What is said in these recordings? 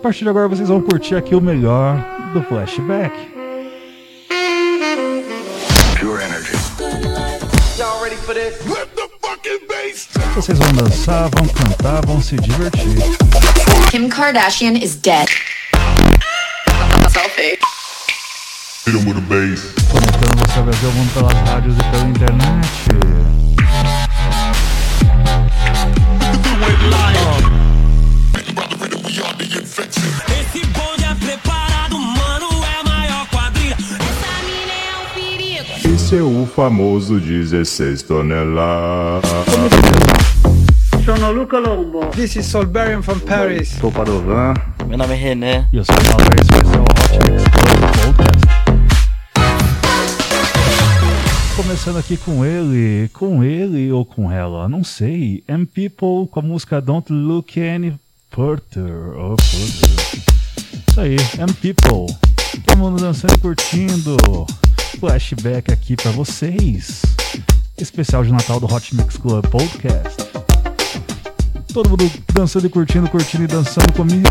partir de agora vocês vão curtir aqui o melhor do flashback. Pure energy. Y'all ready for this? Let the fucking bass. Vocês vão dançar, vão cantar, vão se divertir. Kim Kardashian is dead. Selfie. Hit him with a bass. Conectando você ao Brasil, mundo pelas rádios e pela internet. Famoso 16 toneladas. Sono Luca Lombo. This is Solberian from Paris. Sou Padovan. Meu nome é René. E eu sou o Malver, esse ser o Hot Mix Podcast. Começando aqui com ele, com ele ou com ela, não sei. M People com a música Don't Look Any Further. Oh. Isso aí, M People. Todo mundo dançando e curtindo. Flashback aqui pra vocês. Especial de Natal do Hot Mix Club Podcast. Todo mundo dançando e curtindo, curtindo e dançando comigo.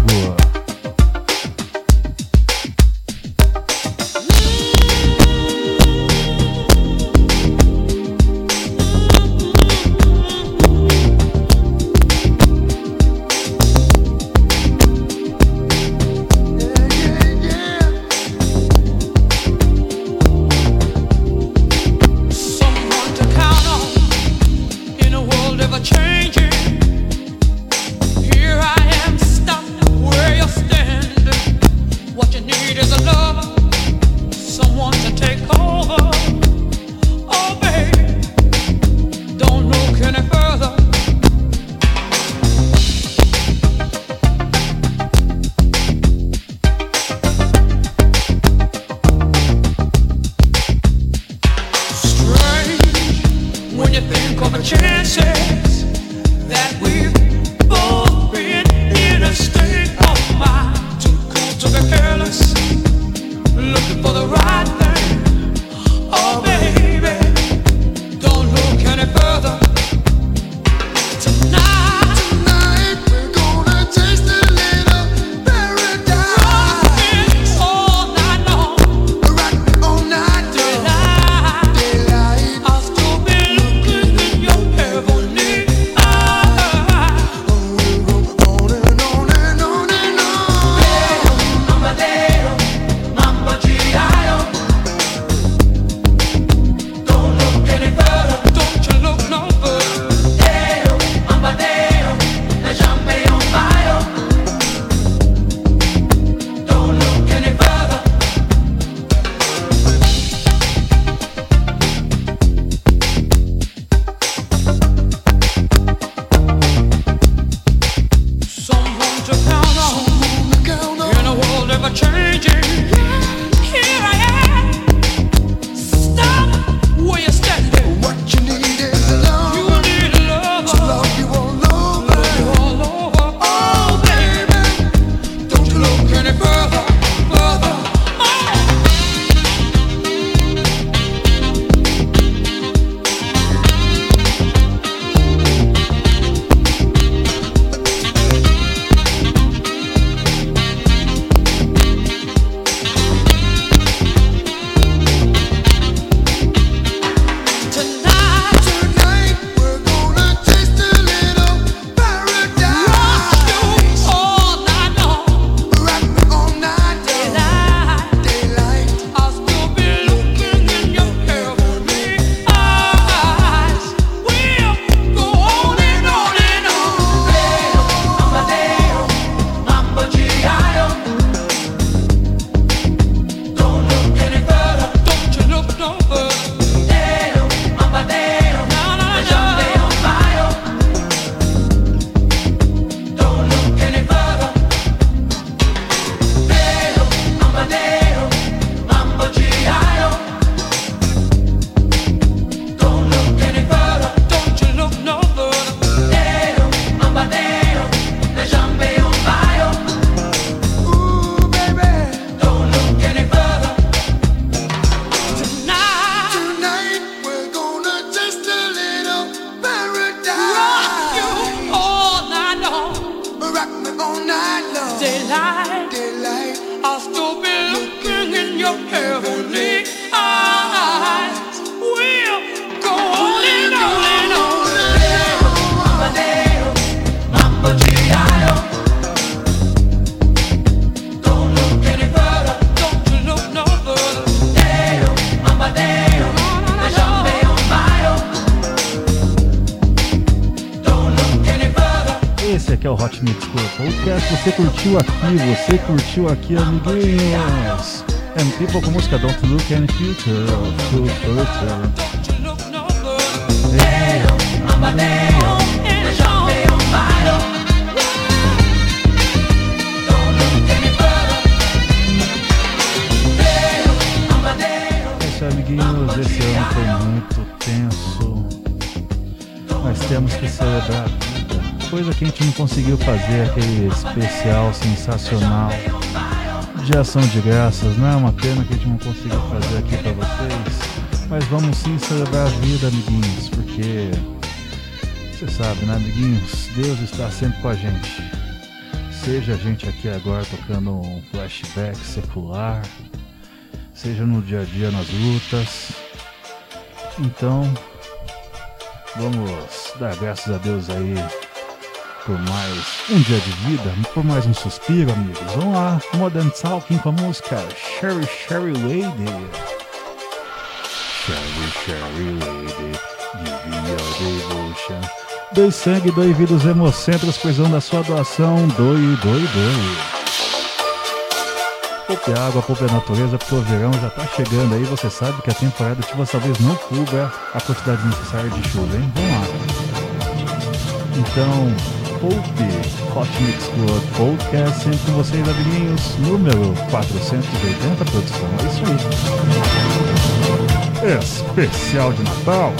É o Hot Mix Club Podcast. Você curtiu aqui, você curtiu aqui, amiguinhos. And people com música Don't Look Any Future. Future. Look no further. É isso aí, amiguinhos. Esse ano foi muito tenso. Nós temos que celebrar. Coisa que a gente não conseguiu fazer, aquele especial sensacional de ação de graças. Não é uma pena que a gente não conseguiu fazer aqui pra vocês. Mas vamos sim celebrar a vida, amiguinhos, porque você sabe, né, amiguinhos? Deus está sempre com a gente. Seja a gente aqui agora tocando um flashback secular, seja no dia a dia nas lutas. Então, vamos dar graças a Deus aí por mais um dia de vida, por mais um suspiro, amigos. Vamos lá, Modern Talking com a música Sherry Sherry Lady. Sherry Sherry Lady, give me devotion. Doe sangue, doe vida os hemocentros, precisando da sua doação. Doe, doe, doe. Poupe água, poupe a natureza, porque o verão já tá chegando aí. Você sabe que a temporada de chuvas talvez não cubra a quantidade necessária de chuva, hein? Vamos lá. Então, poupe Hot Mix Club Podcast sempre com vocês, amiguinhos. Número 480, produção. É isso aí. Especial de Natal.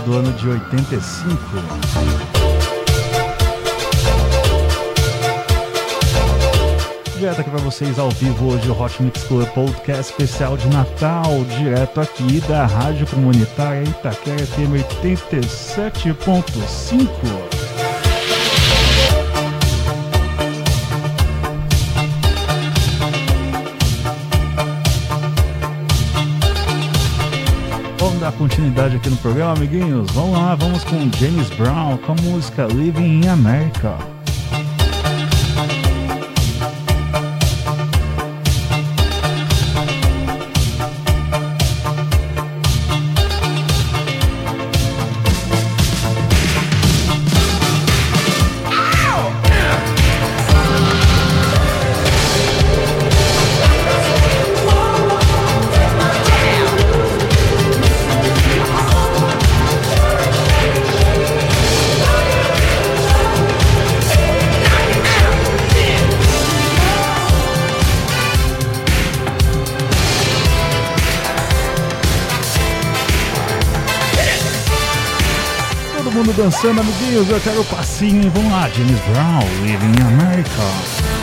do ano de 85. Direto aqui para vocês ao vivo hoje o Hot Mix Club Podcast especial de Natal, direto aqui da Rádio Comunitária Itaquera FM 87.5. continuidade aqui no programa, amiguinhos. Vamos lá, vamos com James Brown com a música Living in America. dançando, amiguinhos. Eu quero o passinho. Vamos lá, James Brown, Living in America.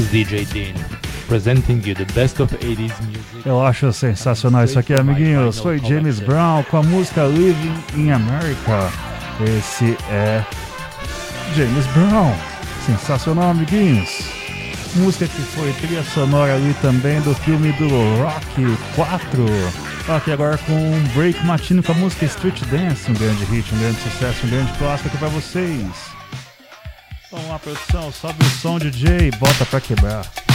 DJ Dean, presenting you the best of 80s music. Eu acho sensacional isso aqui, amiguinhos. Foi James Brown com a música Living in America. Esse é James Brown. Sensacional, amiguinhos. Música que foi trilha sonora ali também do filme do Rock 4. Aqui agora com um break matino com a música Street Dance, um grande hit, um grande sucesso, um grande clássico aqui pra vocês. Vamos lá, produção, sobe o som, DJ, bota pra quebrar.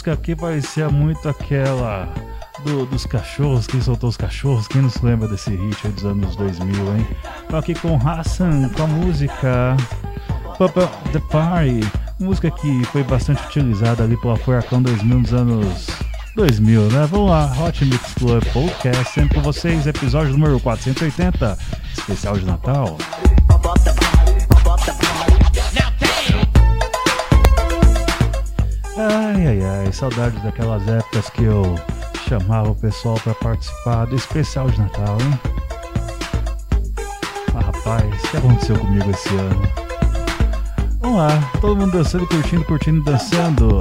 Música aqui parecia muito aquela do- dos cachorros, quem soltou os cachorros, quem não se lembra desse hit dos anos 2000, hein? Tô aqui com Hassan, com a música Up The Party, música que foi bastante utilizada ali pela Furacão 2000 nos anos 2000, né? Vamos lá, Hot Mix Club Podcast, sempre com vocês, episódio número 480, especial de Natal. Ai, ai, ai, saudades daquelas épocas que eu chamava o pessoal pra participar do especial de Natal, hein? Ah, rapaz, o que aconteceu comigo esse ano? Vamos lá, todo mundo dançando, curtindo, curtindo, dançando.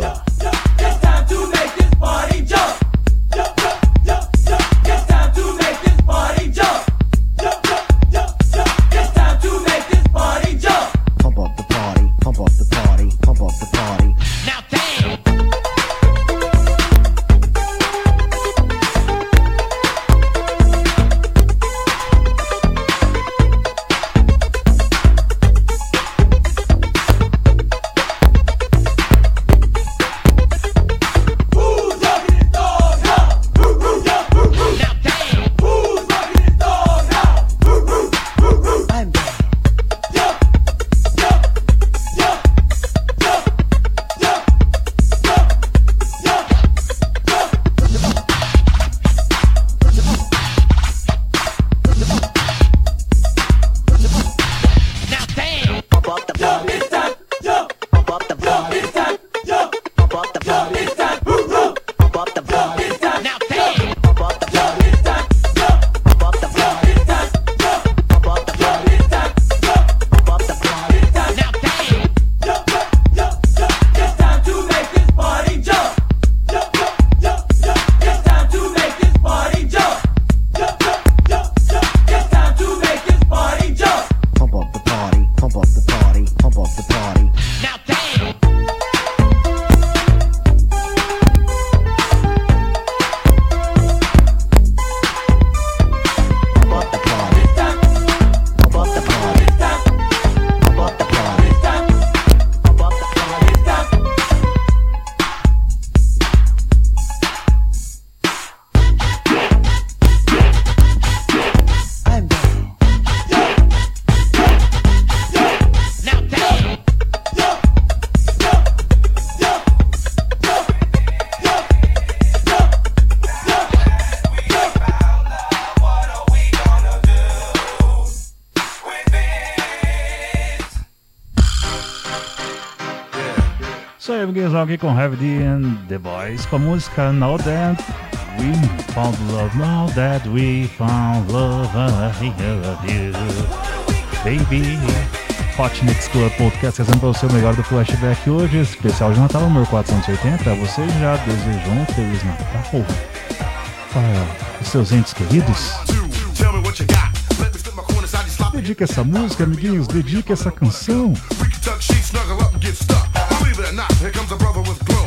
Isso aí, amiguinhos, aqui com Heavy D and The Boys com a música Now That We Found Love, Now That We Found Love, I love you, baby. Hot Mix Club Podcast trazendo para você o melhor do flashback hoje, especial de Natal número 480. Você já desejou um Feliz Natal para os seus entes queridos? Dedique essa música, amiguinhos, dedique essa canção. Not, here comes a brother with glow.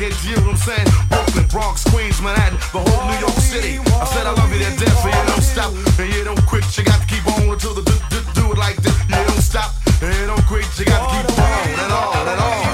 kids, you know what I'm saying? Brooklyn, Bronx, Queens, Manhattan, the whole New York City. I said I love you to death, and you don't stop. And you don't quit, you got to keep on until the do, do, do it like this. You don't stop, and you don't quit, you got to keep on and on and on.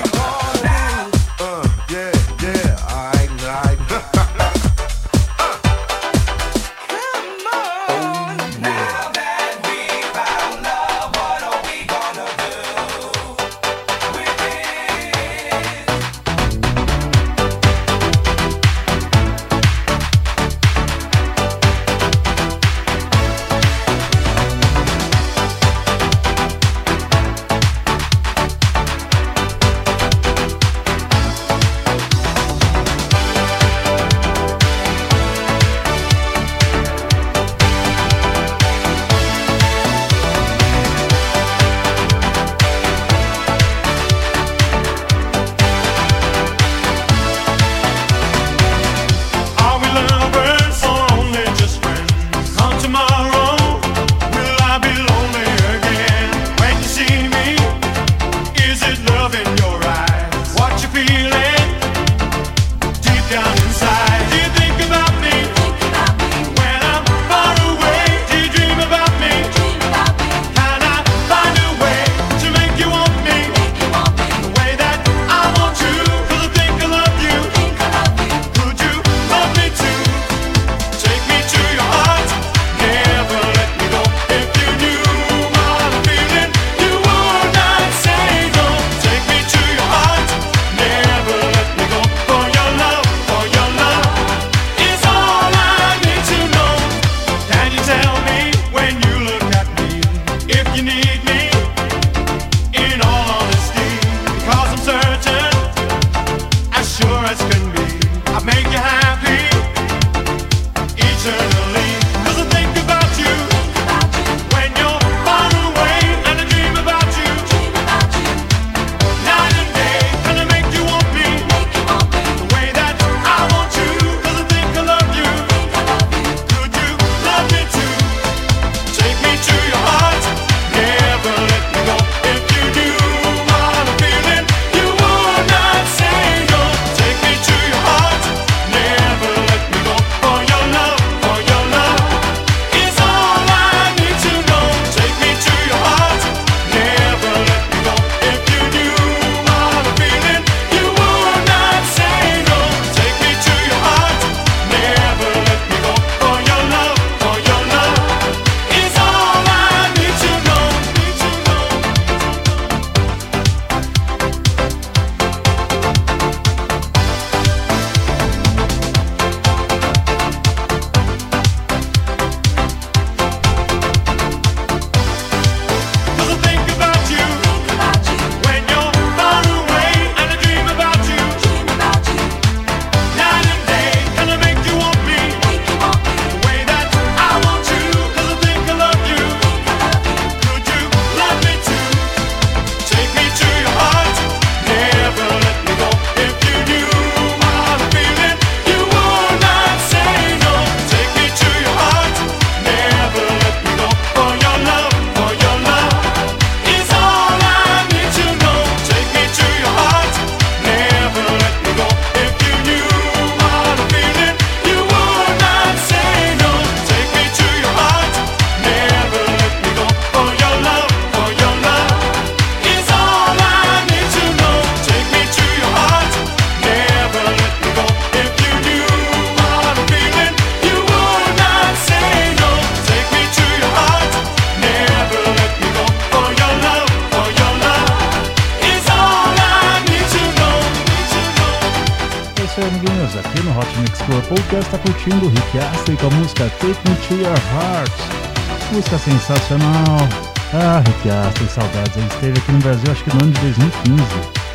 Sensacional. Ah, Astley, saudades. Ele esteve aqui no Brasil acho que no ano de 2015.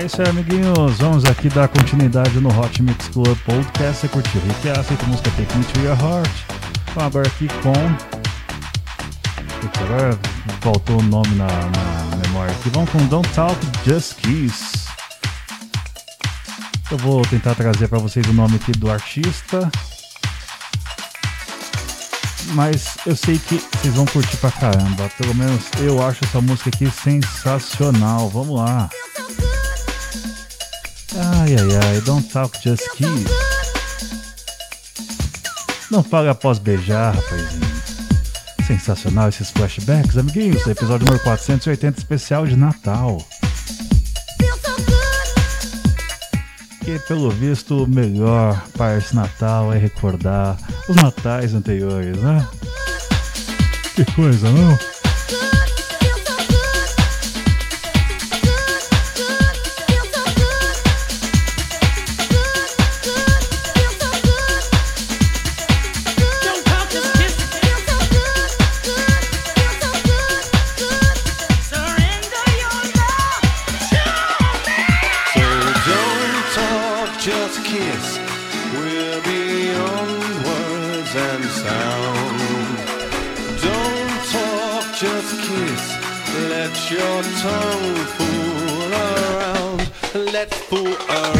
É isso aí, amiguinhos. Vamos aqui dar continuidade no Hot Mix Club Podcast. Você curtiu Rick Astley a música Take Me To Your Heart. Vamos agora aqui com... Agora faltou o nome na, na memória aqui. Vamos com Don't Talk, Just Kiss. Eu vou tentar trazer para vocês o nome aqui do artista. Mas eu sei que vocês vão curtir pra caramba. Pelo menos eu acho essa música aqui sensacional. Vamos lá. Ai, ai, ai, don't talk, just kiss. Não fale após beijar, rapazinho. Sensacional esses flashbacks, amiguinhos. Episódio número 480, especial de Natal. Que, pelo visto, o melhor para esse Natal é recordar os natais anteriores, né? Que coisa, não? Your tongue fool around. Let's fool around.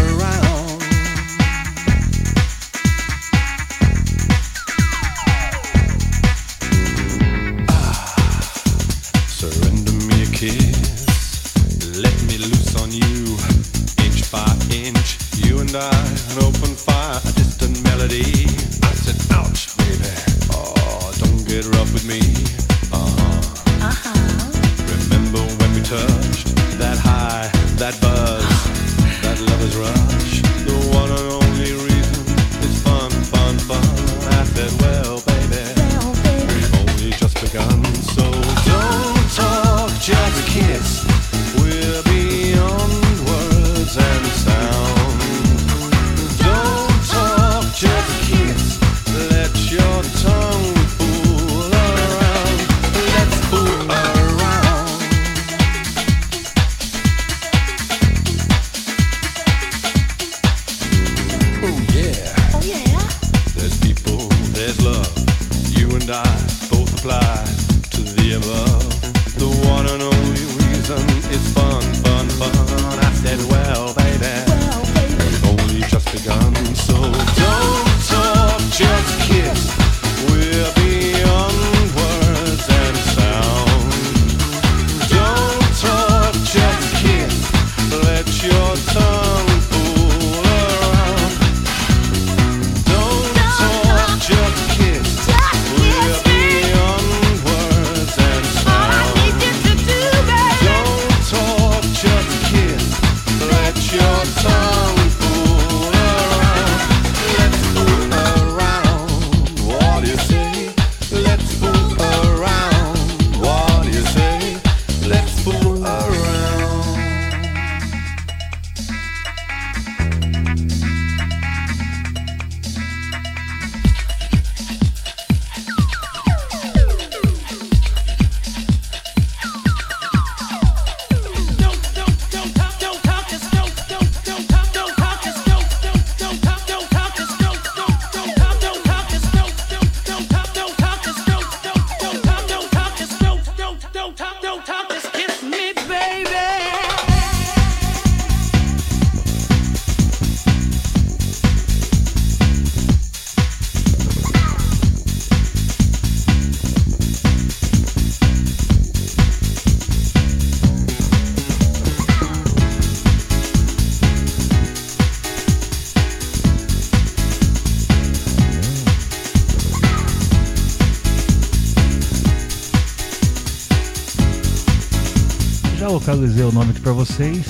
Localizei o nome aqui pra vocês.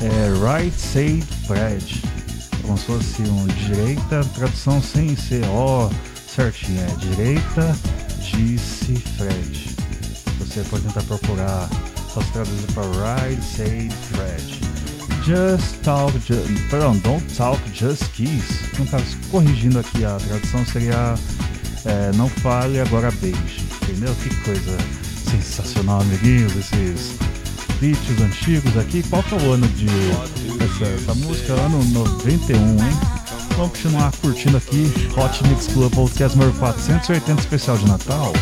É Right Side Fred. Como se fosse um direita, tradução sem ser ó certinho. É direita, disse Fred. Você pode tentar procurar, só se traduzir para Right Side Fred. Just talk, ju perdão, don't talk, just kiss. No caso, corrigindo aqui a tradução seria é, não fale, agora beije. Entendeu? Que coisa sensacional, amiguinhos, esses beats antigos aqui. Qual que é o ano de essa, essa música? Ano 91, hein? Vamos continuar curtindo aqui Hot Mix Club Podcast número 480 especial de Natal.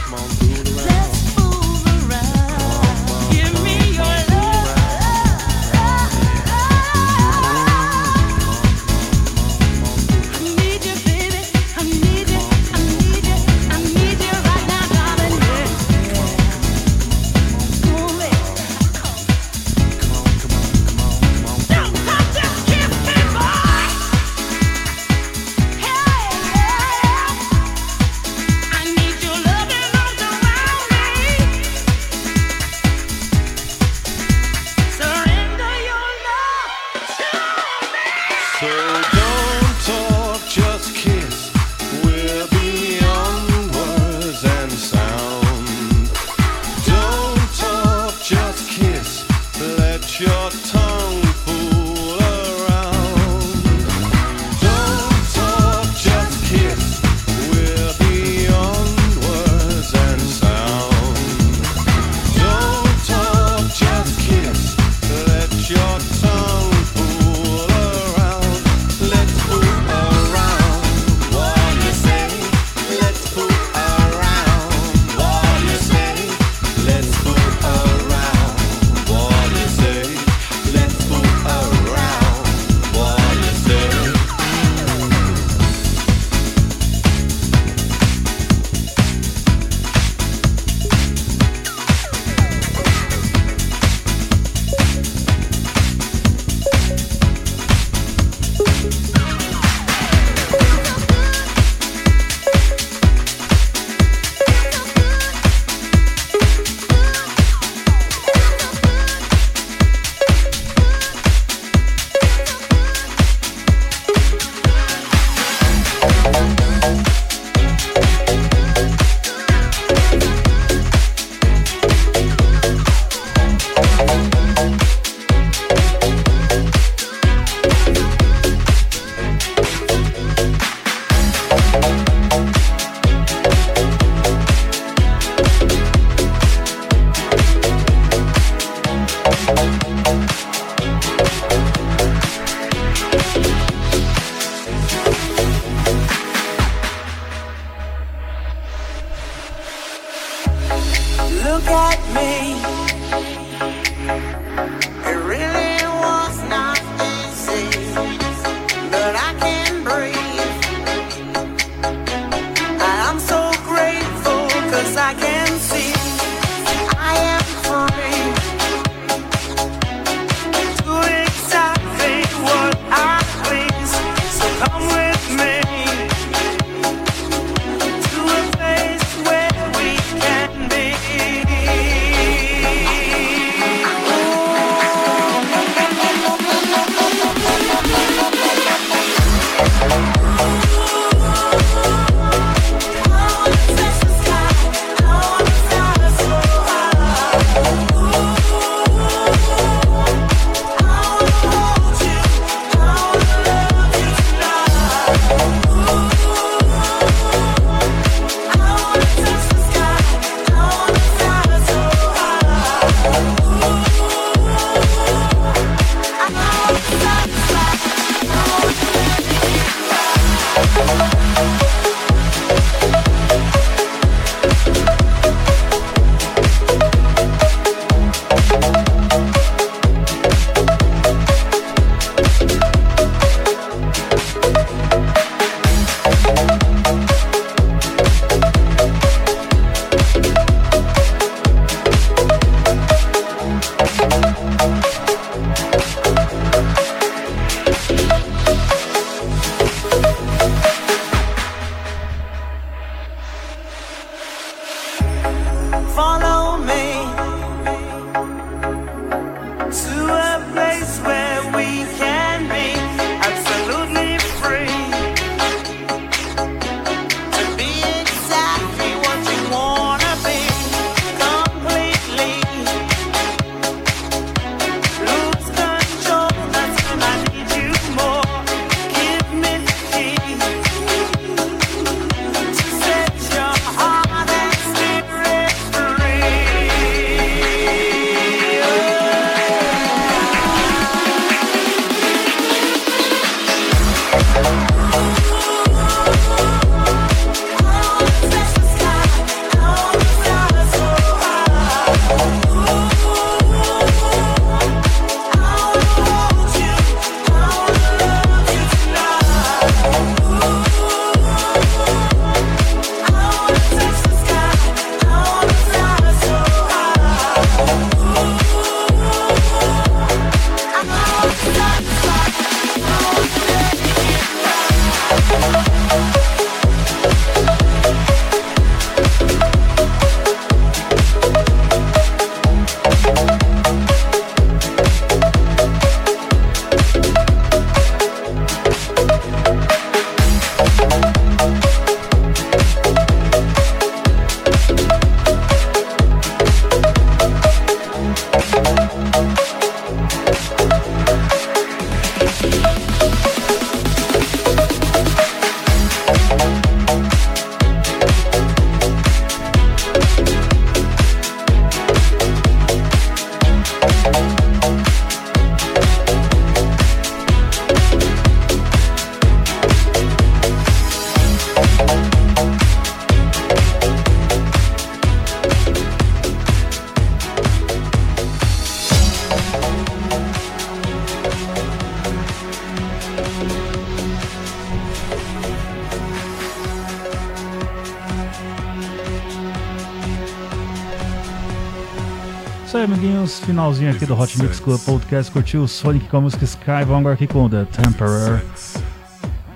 Isso aí, amiguinhos. Finalzinho aqui do Hot Mix Club Podcast. Curtiu o Sonic com a música Sky? Vamos agora aqui com The Temperer.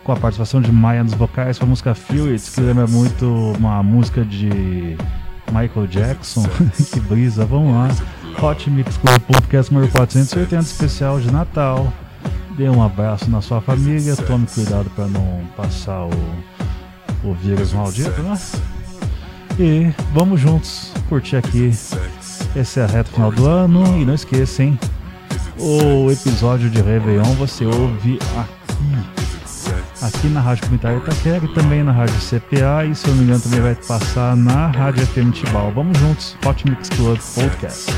Com a participação de Maya nos vocais. Com a música Fluids, que lembra muito uma música de Michael Jackson. que brisa. Vamos lá. Hot Mix Club Podcast número 480 especial de Natal. Dê um abraço na sua família. Tome cuidado para não passar o, o vírus maldito, né? E vamos juntos curtir aqui. Esse é a reta final do ano. E não esqueça, hein? O episódio de Réveillon você ouve aqui. Aqui na Rádio Comunitária Itaquera e também na Rádio CPA. E se eu não me engano também vai passar na Rádio FM Tibau. Vamos juntos. Hot Mix Club Podcast.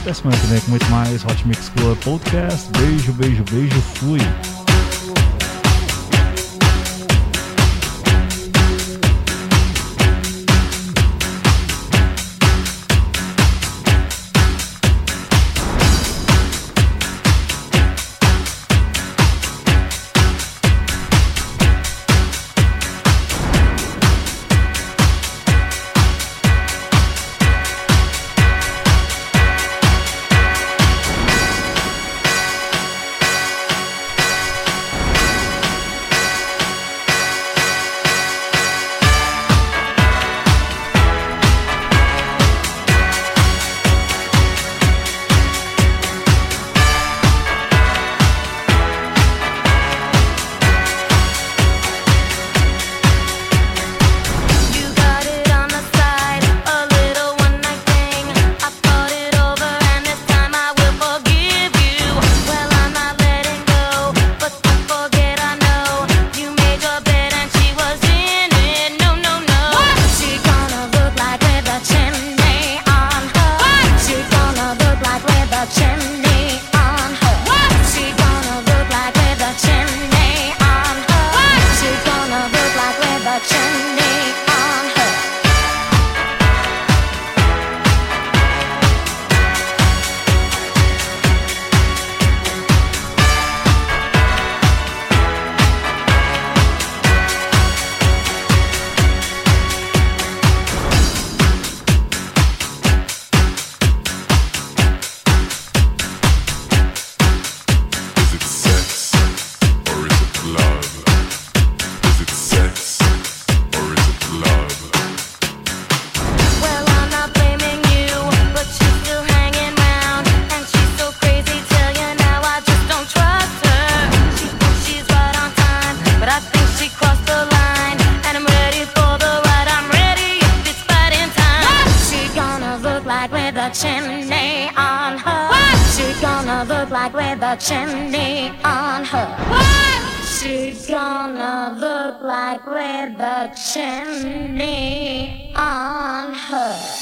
Até semana que vem com muito mais Hot Mix Club Podcast. Beijo, beijo, beijo. Fui. She's gonna look like reduction on her.